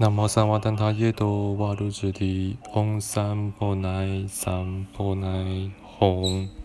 南无三瓦丹他耶多瓦卢子提，唵三波奈三波奈吽。